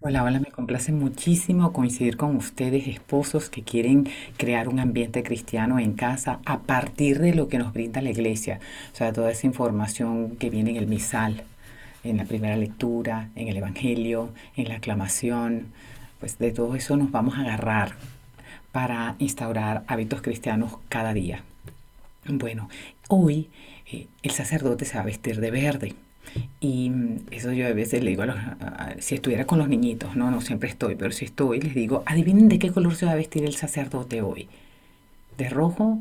Hola, hola, me complace muchísimo coincidir con ustedes, esposos que quieren crear un ambiente cristiano en casa a partir de lo que nos brinda la iglesia. O sea, toda esa información que viene en el misal, en la primera lectura, en el evangelio, en la aclamación, pues de todo eso nos vamos a agarrar para instaurar hábitos cristianos cada día. Bueno, hoy eh, el sacerdote se va a vestir de verde. Y eso yo a veces le digo a los, a- si estuviera con los niñitos, no, no siempre estoy, pero si estoy, les digo, adivinen de qué color se va a vestir el sacerdote hoy. ¿De rojo?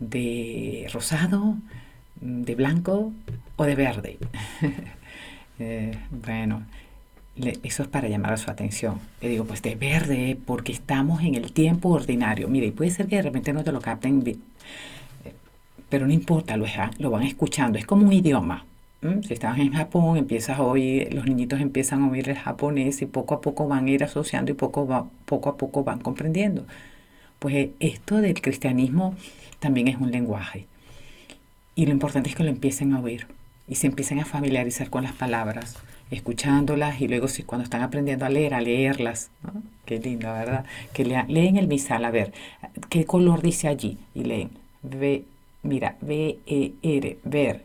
¿De rosado? ¿De blanco? ¿O de verde? Eh, bueno, le- eso es para llamar a su atención. Le digo, pues de verde, porque estamos en el tiempo ordinario. Mire, puede ser que de repente no te lo capten bi- pero no importa, lo, eja- lo van escuchando, es como un idioma. ¿M? Si estás en Japón, empiezas a oír, los niñitos empiezan a oír el japonés y poco a poco van a ir asociando y poco, va- a poco van comprendiendo. Pues eh, esto del cristianismo también es un lenguaje y lo importante es que lo empiecen a oír y se empiecen a familiarizar con las palabras, escuchándolas y luego si cuando están aprendiendo a leer, a leerlas. ¿no? Qué lindo, ¿verdad? Que lea- leen el misal, a ver, ¿qué color dice allí? Y leen, ve, mira, V-E-R, ver,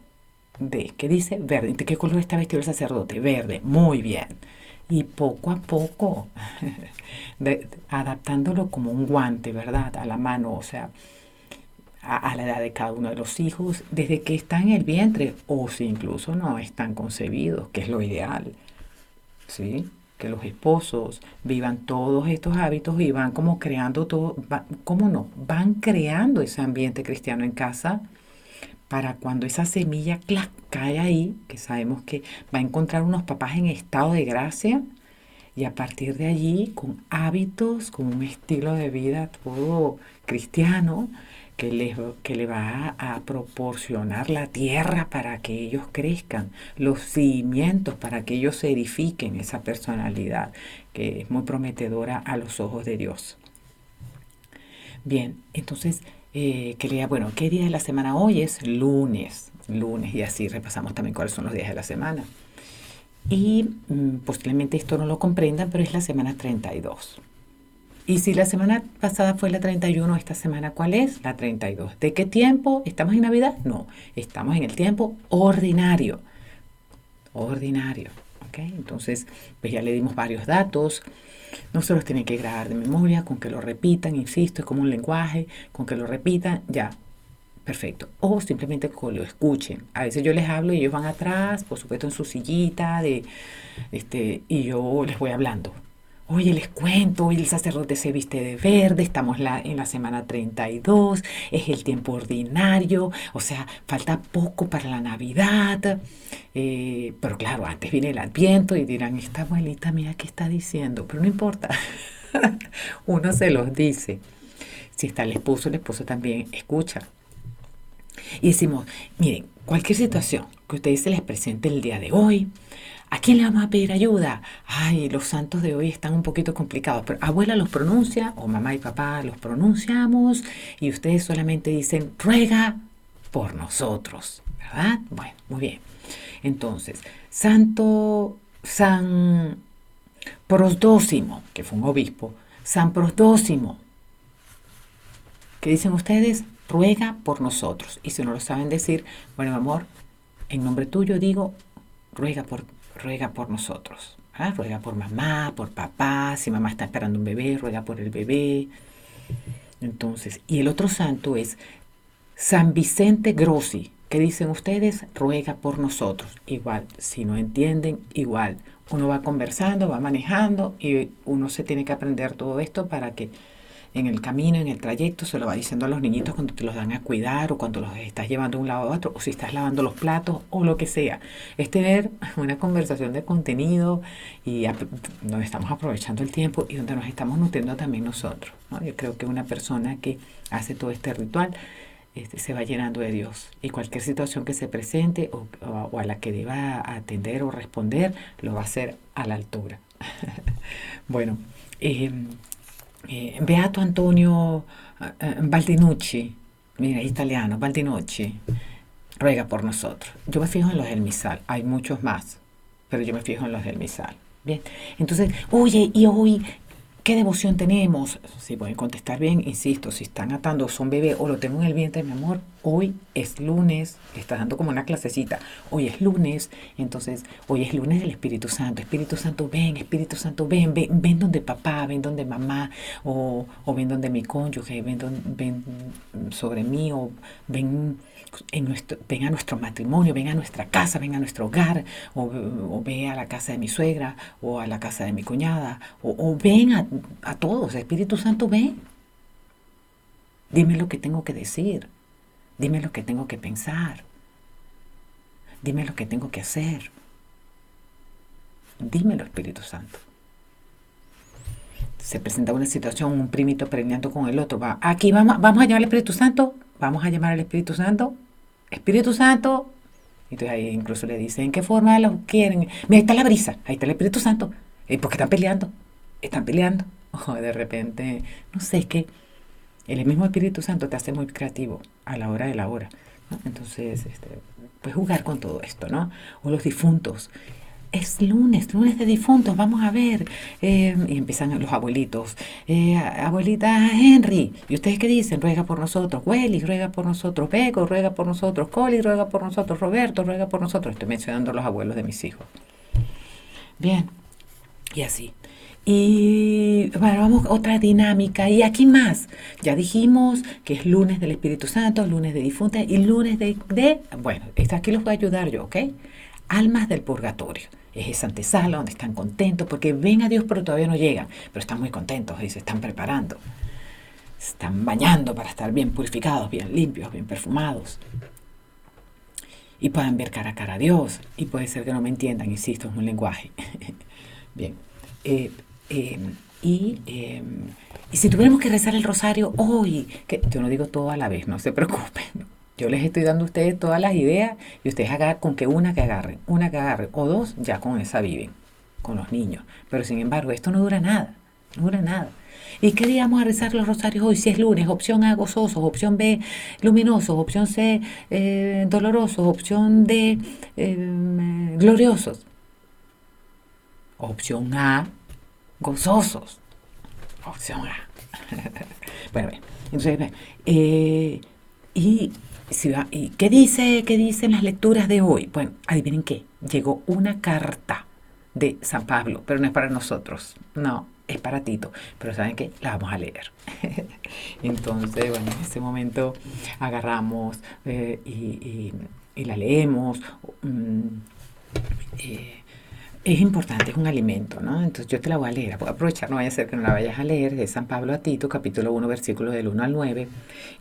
de, ¿qué dice? Verde. ¿De qué color está vestido el sacerdote? Verde, muy bien. Y poco a poco, de- adaptándolo como un guante, ¿verdad? A la mano, o sea, a, la edad de cada uno de los hijos, desde que están en el vientre o si incluso no están concebidos, que es lo ideal, ¿sí? Que los esposos vivan todos estos hábitos y van como creando todo, va- ¿cómo no? Van creando ese ambiente cristiano en casa para cuando esa semilla cae ahí, que sabemos que va a encontrar unos papás en estado de gracia y a partir de allí con hábitos, con un estilo de vida todo cristiano que les, que le va a, a proporcionar la tierra para que ellos crezcan, los cimientos para que ellos se edifiquen esa personalidad que es muy prometedora a los ojos de Dios. Bien, entonces eh, quería, bueno, ¿qué día de la semana hoy es? Lunes, lunes, y así repasamos también cuáles son los días de la semana. Y mm, posiblemente esto no lo comprendan, pero es la semana 32. Y si la semana pasada fue la 31, esta semana ¿cuál es? La 32. ¿De qué tiempo? ¿Estamos en Navidad? No, estamos en el tiempo ordinario. Ordinario. Entonces, pues ya le dimos varios datos. No se los tienen que grabar de memoria, con que lo repitan, insisto, es como un lenguaje, con que lo repitan, ya, perfecto. O simplemente que lo escuchen. A veces yo les hablo y ellos van atrás, por supuesto en su sillita, de, este, y yo les voy hablando. Oye, les cuento, hoy el sacerdote se viste de verde, estamos en la semana 32, es el tiempo ordinario, o sea, falta poco para la Navidad. eh, pero claro, antes viene el Adviento y dirán, esta abuelita mía, ¿qué está diciendo? Pero no importa, uno se los dice. Si está el esposo, el esposo también escucha. Y decimos, miren, cualquier situación que ustedes se les presente el día de hoy, ¿a quién le vamos a pedir ayuda? Ay, los santos de hoy están un poquito complicados, pero abuela los pronuncia, o mamá y papá los pronunciamos, y ustedes solamente dicen, ruega por nosotros, ¿verdad? Bueno, muy bien. Entonces, Santo San Prosdócimo, que fue un obispo, San Prosdócimo, ¿Qué dicen ustedes? Ruega por nosotros. Y si no lo saben decir, bueno, amor, en nombre tuyo digo, ruega por, ruega por nosotros. ¿ah? Ruega por mamá, por papá, si mamá está esperando un bebé, ruega por el bebé. Entonces, y el otro santo es San Vicente Grossi. ¿Qué dicen ustedes? Ruega por nosotros. Igual, si no entienden, igual. Uno va conversando, va manejando y uno se tiene que aprender todo esto para que en el camino, en el trayecto, se lo va diciendo a los niñitos cuando te los dan a cuidar o cuando los estás llevando de un lado a otro o si estás lavando los platos o lo que sea. Es tener una conversación de contenido y donde estamos aprovechando el tiempo y donde nos estamos nutriendo también nosotros. ¿no? Yo creo que una persona que hace todo este ritual este, se va llenando de Dios y cualquier situación que se presente o, o- o a la que deba atender o responder lo va a hacer a la altura. Bueno, eh, eh, Beato Antonio eh, eh, Baldinucci, mira, italiano, Baldinucci, ruega por nosotros. Yo me fijo en los del misal, hay muchos más, pero yo me fijo en los del misal. Bien, entonces, oye, y hoy ¿Qué devoción tenemos? Si pueden contestar bien, insisto, si están atando son bebé o lo tengo en el vientre, mi amor, hoy es lunes, está dando como una clasecita, hoy es lunes, entonces hoy es lunes del Espíritu Santo, Espíritu Santo ven, Espíritu Santo ven, ven, ven donde papá, ven donde mamá, o, ven donde mi cónyuge, ven, ven sobre mí, o ven en nuestro, ven a nuestro matrimonio, ven a nuestra casa, ven a nuestro hogar, o, o ve a la casa de mi suegra, o a la casa de mi cuñada, o, o ven a, a todos, Espíritu Santo, ven. Dime lo que tengo que decir, dime lo que tengo que pensar, dime lo que tengo que hacer. Dímelo, Espíritu Santo. Se presenta una situación, un primito preñando con el otro. Va, aquí vamos, vamos a llamar al Espíritu Santo. Vamos a llamar al Espíritu Santo. Espíritu Santo. Entonces ahí incluso le dicen, ¿en qué forma lo quieren? Mira, ahí está la brisa, ahí está el Espíritu Santo. ¿Y por están peleando? Están peleando. O de repente, no sé, es que el mismo Espíritu Santo te hace muy creativo a la hora de la hora. Entonces, este, pues jugar con todo esto, ¿no? O los difuntos es lunes, lunes de difuntos, vamos a ver. Eh, y empiezan los abuelitos. Eh, abuelita Henry, ¿y ustedes qué dicen? Ruega por nosotros. Welly, ruega por nosotros. Beco, ruega por nosotros. Coli, ruega por nosotros. Roberto, ruega por nosotros. Estoy mencionando los abuelos de mis hijos. Bien, y así. Y bueno, vamos a otra dinámica. Y aquí más. Ya dijimos que es lunes del Espíritu Santo, lunes de difuntos y lunes de, bueno, aquí los voy a ayudar yo, ¿ok? Almas del purgatorio es esa antesala donde están contentos porque ven a Dios pero todavía no llegan, pero están muy contentos y se están preparando. Se están bañando para estar bien purificados, bien limpios, bien perfumados. Y puedan ver cara a cara a Dios. Y puede ser que no me entiendan, insisto, es un lenguaje. bien. Eh, em, y, em, y si tuviéramos que rezar el rosario hoy, que yo no digo todo a la vez, no se preocupen. Yo les estoy dando a ustedes todas las ideas y ustedes hagan con que una que agarren, una que agarren o dos, ya con esa viven, con los niños. Pero sin embargo, esto no dura nada, no dura nada. ¿Y qué día vamos a rezar los rosarios hoy? Si es lunes, opción A, gozosos, opción B, luminosos, opción C, eh, dolorosos, opción D, eh, gloriosos. Opción A, gozosos. Opción A. bueno, entonces, eh, y ¿Y qué dice, qué dicen las lecturas de hoy? Bueno, adivinen qué, llegó una carta de San Pablo, pero no es para nosotros, no, es para Tito, pero ¿saben qué? La vamos a leer. Entonces, bueno, en ese momento agarramos eh, y, la leemos. Mm, es importante, es un alimento, ¿no? Entonces yo te la voy a leer, voy a aprovechar, no vaya a ser que no la vayas a leer, de San Pablo a Tito, capítulo 1, versículo del 1 al 9,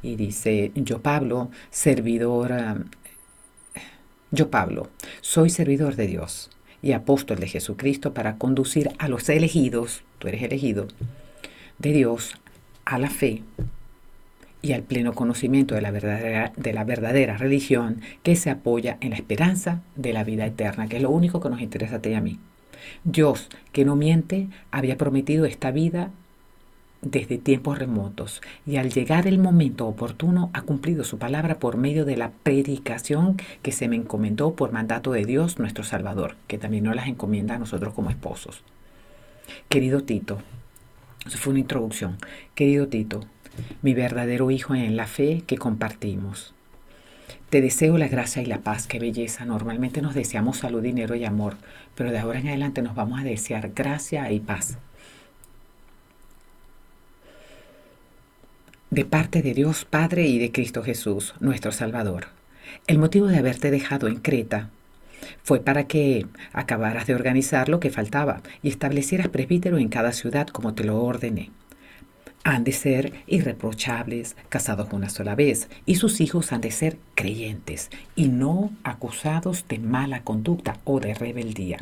y dice, yo Pablo, servidor, um, yo Pablo, soy servidor de Dios y apóstol de Jesucristo para conducir a los elegidos, tú eres elegido, de Dios a la fe y al pleno conocimiento de la, verdadera, de la verdadera religión que se apoya en la esperanza de la vida eterna, que es lo único que nos interesa a ti y a mí. Dios, que no miente, había prometido esta vida desde tiempos remotos y al llegar el momento oportuno ha cumplido su palabra por medio de la predicación que se me encomendó por mandato de Dios nuestro Salvador, que también nos las encomienda a nosotros como esposos. Querido Tito, eso fue una introducción. Querido Tito, mi verdadero hijo en la fe que compartimos. Te deseo la gracia y la paz, qué belleza. Normalmente nos deseamos salud, dinero y amor, pero de ahora en adelante nos vamos a desear gracia y paz. De parte de Dios Padre y de Cristo Jesús, nuestro Salvador. El motivo de haberte dejado en Creta fue para que acabaras de organizar lo que faltaba y establecieras presbítero en cada ciudad como te lo ordené han de ser irreprochables, casados una sola vez, y sus hijos han de ser creyentes y no acusados de mala conducta o de rebeldía.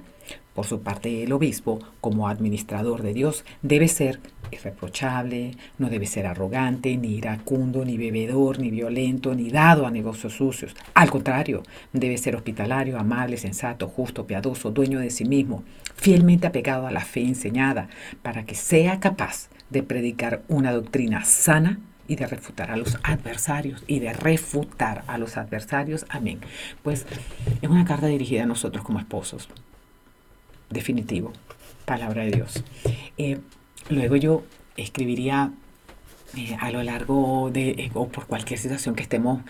Por su parte, el obispo, como administrador de Dios, debe ser irreprochable, no debe ser arrogante, ni iracundo, ni bebedor, ni violento, ni dado a negocios sucios. Al contrario, debe ser hospitalario, amable, sensato, justo, piadoso, dueño de sí mismo, fielmente apegado a la fe enseñada, para que sea capaz de predicar una doctrina sana y de refutar a los adversarios y de refutar a los adversarios. Amén. Pues es una carta dirigida a nosotros como esposos. Definitivo. palabra de Dios. Eh, luego yo escribiría eh, a lo largo de, eh, o por cualquier situación que estemos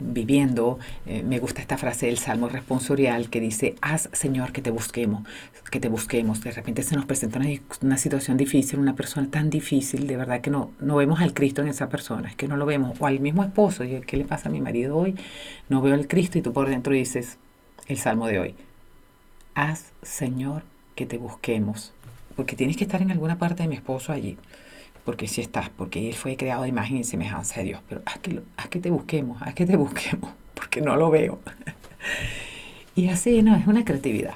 viviendo, me gusta esta frase del Salmo responsorial que dice, haz Señor que te busquemos, que te busquemos. De repente se nos presenta una, situación difícil, una persona tan difícil, de verdad que no, no vemos al Cristo en esa persona, es que no lo vemos. O al mismo esposo, ¿qué le pasa a mi marido hoy? No veo al Cristo y tú por dentro dices el Salmo de hoy, haz Señor que te busquemos, porque tienes que estar en alguna parte de mi esposo allí, porque si estás, porque él fue creado de imagen y semejanza de Dios, pero haz que, haz que te busquemos, haz que te busquemos, porque no lo veo. y así, no, es una creatividad.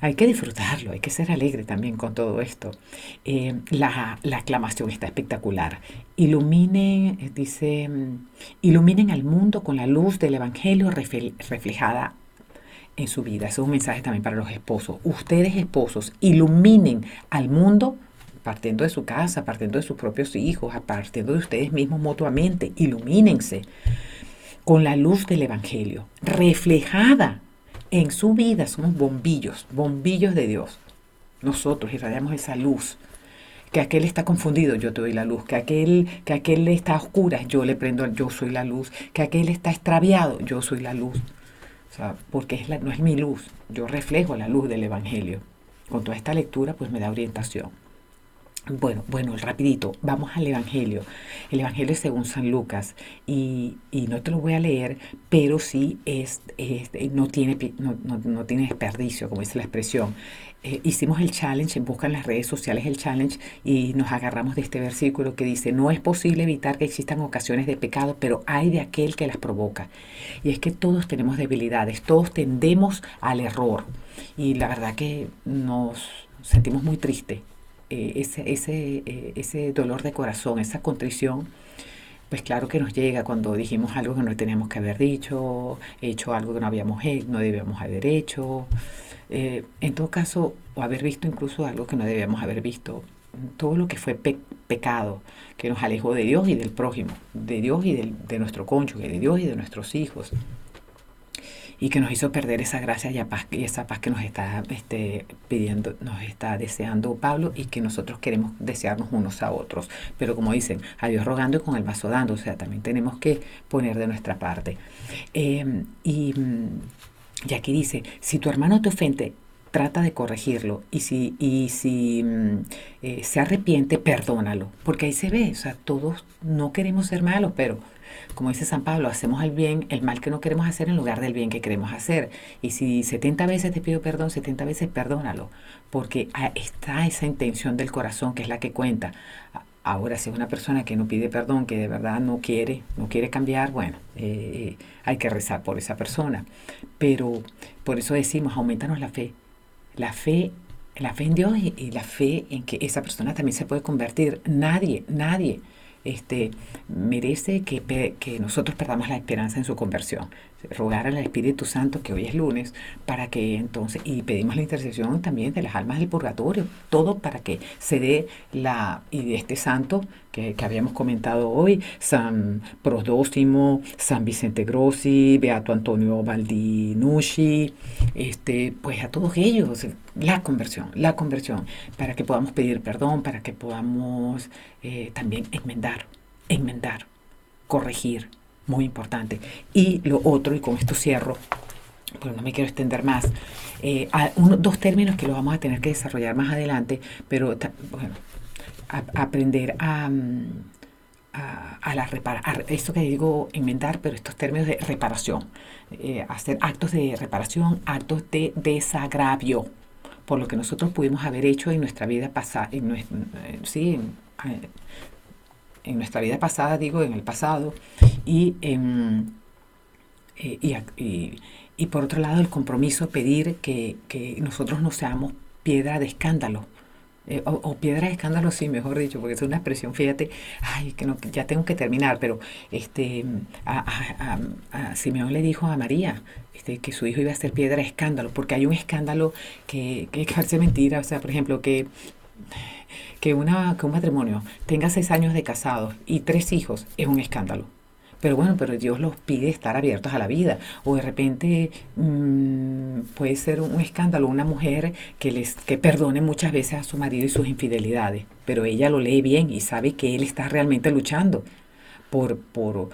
Hay que disfrutarlo, hay que ser alegre también con todo esto. Eh, la, la, aclamación está espectacular. Iluminen, eh, dice, mm, iluminen al mundo con la luz del Evangelio reflejada en su vida. Ese es un mensaje también para los esposos. Ustedes esposos iluminen al mundo partiendo de su casa, partiendo de sus propios hijos, partiendo de ustedes mismos mutuamente. Ilumínense con la luz del Evangelio, reflejada en su vida. Somos bombillos, bombillos de Dios. Nosotros irradiamos esa luz. Que aquel está confundido, yo te doy la luz. Que aquel, que aquel está a oscuras, yo le prendo, yo soy la luz. Que aquel está extraviado, yo soy la luz. O sea, porque es la, no es mi luz, yo reflejo la luz del Evangelio. Con toda esta lectura, pues me da orientación. Bueno, bueno, rapidito, vamos al Evangelio. El Evangelio es según San Lucas y, no te lo voy a leer, pero sí es, no, tiene, no, no, tiene desperdicio, como dice la expresión. Eh, hicimos el challenge, buscan las redes sociales el challenge y nos agarramos de este versículo que dice, no es posible evitar que existan ocasiones de pecado, pero hay de aquel que las provoca. Y es que todos tenemos debilidades, todos tendemos al error. Y la verdad que nos sentimos muy tristes. Eh, ese, ese, eh, ese dolor de corazón, esa contrición, pues claro que nos llega cuando dijimos algo que no teníamos que haber dicho, hecho algo que no habíamos hecho, no debíamos haber hecho. Eh, en todo caso, o haber visto incluso algo que no debíamos haber visto, todo lo que fue pecado, que nos alejó de Dios y del prójimo, de Dios y de nuestro cónyuge, de Dios y de nuestros hijos, y que nos hizo perder esa gracia y, esa paz que nos está este, pidiendo, nos está deseando Pablo y que nosotros queremos desearnos unos a otros. Pero como dicen, a Dios rogando y con el vaso dando, o sea, también tenemos que poner de nuestra parte. Eh, y y aquí dice, si tu hermano te ofende, trata de corregirlo y si, y si mm, eh, se arrepiente, perdónalo, porque ahí se ve, o sea, todos no queremos ser malos, pero como dice San Pablo, hacemos el bien, el mal que no queremos hacer en lugar del bien que queremos hacer. Y si 70 veces te pido perdón, 70 veces perdónalo, porque está esa intención del corazón que es la que cuenta. Ahora, si es una persona que no pide perdón, que de verdad no quiere, no quiere cambiar, bueno, eh, hay que rezar por esa persona. Pero por eso decimos, aumentanos la fe. La fe, la fe en Dios y, la fe en que esa persona también se puede convertir. Nadie, nadie este, merece que, que nosotros perdamos la esperanza en su conversión rogar al Espíritu Santo, que hoy es lunes, para que entonces, y pedimos la intercesión también de las almas del purgatorio, todo para que se dé la, y de este santo que, habíamos comentado hoy, San Prosdóximo, San Vicente Grossi, Beato Antonio Baldinucci, este, pues a todos ellos, la conversión, la conversión, para que podamos pedir perdón, para que podamos eh, también enmendar, enmendar, corregir, muy importante. Y lo otro, y con esto cierro, porque no me quiero extender más, eh, dos términos que lo vamos a tener que desarrollar más adelante, pero bueno, aprender a, a, la reparar, esto que digo enmendar, pero estos términos de reparación, eh, hacer actos de reparación, actos de desagravio, por lo que nosotros pudimos haber hecho en nuestra vida pasada, en, sí, en, en nuestra vida pasada, digo, en el pasado, y, eh, y, y, por otro lado el compromiso pedir que, que nosotros no seamos piedra de escándalo. Eh, o, piedra de escándalo, sí, mejor dicho, porque es una expresión, fíjate, ay, que no, ya tengo que terminar, pero este, a, a, Simeón le dijo a María este, que su hijo iba a ser piedra de escándalo, porque hay un escándalo que, que parece mentira, o sea, por ejemplo, que que, una, que un matrimonio tenga seis años de casados y tres hijos es un escándalo. Pero bueno, pero Dios los pide estar abiertos a la vida. O de repente mmm, puede ser un escándalo una mujer que, les, que perdone muchas veces a su marido y sus infidelidades, pero ella lo lee bien y sabe que él está realmente luchando por, por,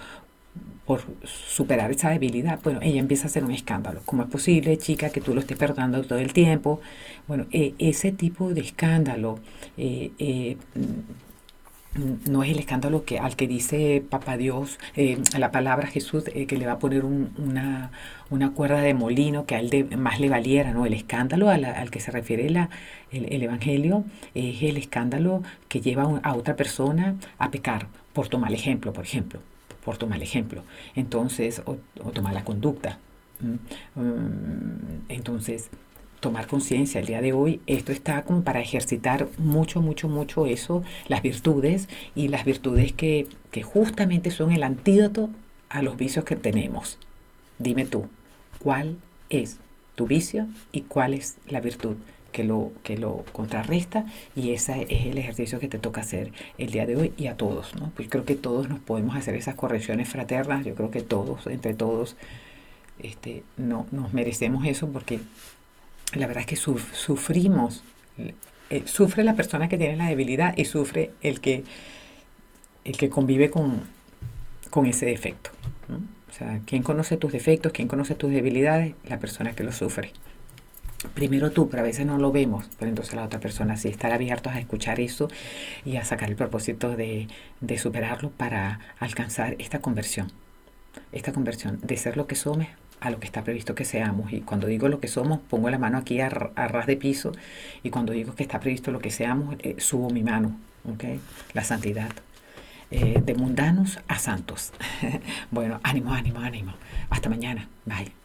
por superar esa debilidad, bueno, ella empieza a hacer un escándalo. ¿Cómo es posible, chica, que tú lo estés perdonando todo el tiempo? Bueno, eh, ese tipo de escándalo eh, eh, no es el escándalo que, al que dice Papá Dios, la palabra Jesús, que le va a poner una, una, cuerda de molino que a él más le valiera, ¿no? El escándalo al que se refiere la, el, Evangelio es el escándalo que lleva a otra persona a pecar, por tomar ejemplo, por ejemplo por tomar ejemplo. Entonces, o, tomar la conducta. Mm, entonces, tomar conciencia el día de hoy, esto está como para ejercitar mucho, mucho, mucho eso, las virtudes y las virtudes que, que justamente son el antídoto a los vicios que tenemos. Dime tú, ¿cuál es tu vicio y cuál es la virtud? que lo, que lo contrarresta y ese es el ejercicio que te toca hacer el día de hoy y a todos. ¿no? Pues creo que todos nos podemos hacer esas correcciones fraternas, yo creo que todos, entre todos, este, no, nos merecemos eso porque la verdad es que sufrimos, eh, sufre la persona que tiene la debilidad y sufre el que, el que convive con, con ese defecto. O sea, ¿quién conoce tus defectos? ¿Quién conoce tus debilidades? La persona que lo sufre primero tú, pero a veces no lo vemos, pero entonces la otra persona sí, estar abiertos a escuchar eso y a sacar el propósito de, de superarlo para alcanzar esta conversión, esta conversión de ser lo que somos a lo que está previsto que seamos. Y cuando digo lo que somos, pongo la mano aquí a, ras de piso y cuando digo que está previsto lo que seamos, eh, subo mi mano, ¿okay? La santidad. Eh, de mundanos a santos. bueno, ánimo, ánimo, ánimo. Hasta mañana. Bye.